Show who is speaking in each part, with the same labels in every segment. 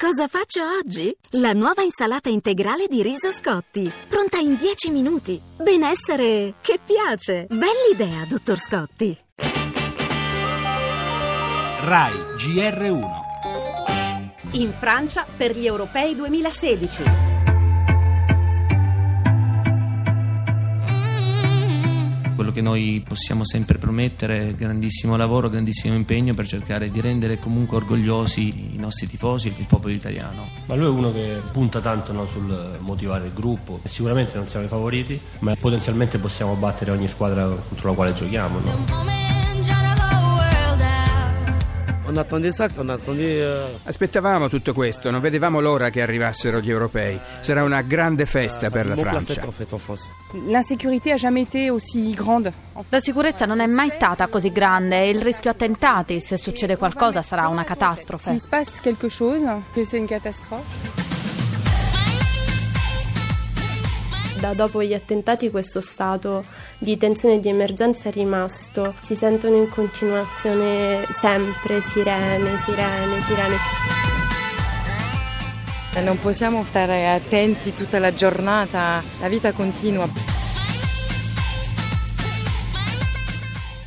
Speaker 1: Cosa faccio oggi? La nuova insalata integrale di riso Scotti, pronta in 10 minuti. Benessere che piace. Bell'idea, dottor Scotti.
Speaker 2: RAI GR1
Speaker 3: In Francia per gli europei 2016.
Speaker 4: Quello che noi possiamo sempre promettere grandissimo lavoro, grandissimo impegno per cercare di rendere comunque orgogliosi i nostri tifosi e il popolo italiano.
Speaker 5: Ma lui è uno che punta tanto no, sul motivare il gruppo. Sicuramente non siamo i favoriti, ma potenzialmente possiamo battere ogni squadra contro la quale giochiamo. No?
Speaker 6: On attendait ça, on attendait. euh,
Speaker 7: Aspettavamo tutto questo, non vedevamo l'ora che arrivassero gli europei. Sarà una grande festa per la Francia.
Speaker 8: La sicurezza non è mai stata così grande e il rischio attentati, se succede qualcosa, sarà una catastrofe.
Speaker 9: Da dopo gli attentati questo stato di tensione e di emergenza è rimasto. Si sentono in continuazione sempre sirene, sirene, sirene.
Speaker 10: Non possiamo stare attenti tutta la giornata, la vita continua.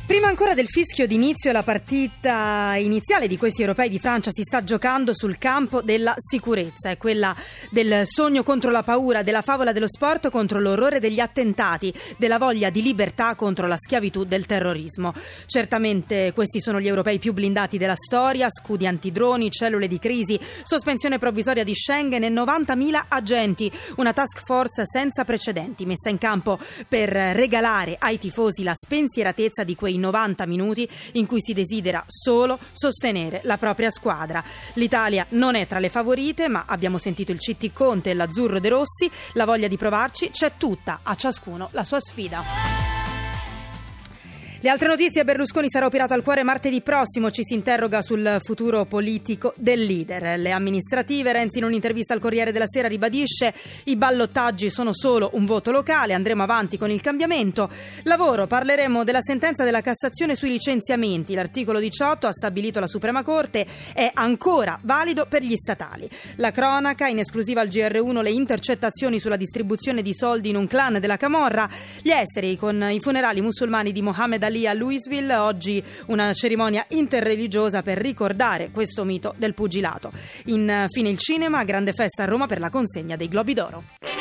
Speaker 11: Prima ancora del fischio d'inizio, la partita iniziale di questi europei di Francia si sta giocando sul campo della sicurezza, è quella del sogno contro la paura, della favola dello sport contro l'orrore degli attentati, della voglia di libertà contro la schiavitù del terrorismo. Certamente questi sono gli europei più blindati della storia, scudi antidroni, cellule di crisi, sospensione provvisoria di Schengen e 90.000 agenti, una task force senza precedenti messa in campo per regalare ai tifosi la spensieratezza di quei 90 minuti in cui si desidera solo sostenere la propria squadra. L'Italia non è tra le favorite, ma abbiamo sentito il CT Conte e l'Azzurro De Rossi, la voglia di provarci c'è tutta, a ciascuno la sua sfida. Le altre notizie, Berlusconi sarà operato al cuore martedì prossimo, ci si interroga sul futuro politico del leader. Le amministrative, Renzi in un'intervista al Corriere della Sera ribadisce i ballottaggi sono solo un voto locale, andremo avanti con il cambiamento. Lavoro, parleremo della sentenza della Cassazione sui licenziamenti. L'articolo 18 ha stabilito la Suprema Corte è ancora valido per gli statali. La cronaca, in esclusiva al GR1 le intercettazioni sulla distribuzione di soldi in un clan della Camorra, gli esteri con i funerali musulmani di Mohammed Ali a Louisville, oggi una cerimonia interreligiosa per ricordare questo mito del pugilato. Infine il cinema, grande festa a Roma per la consegna dei Globi d'Oro.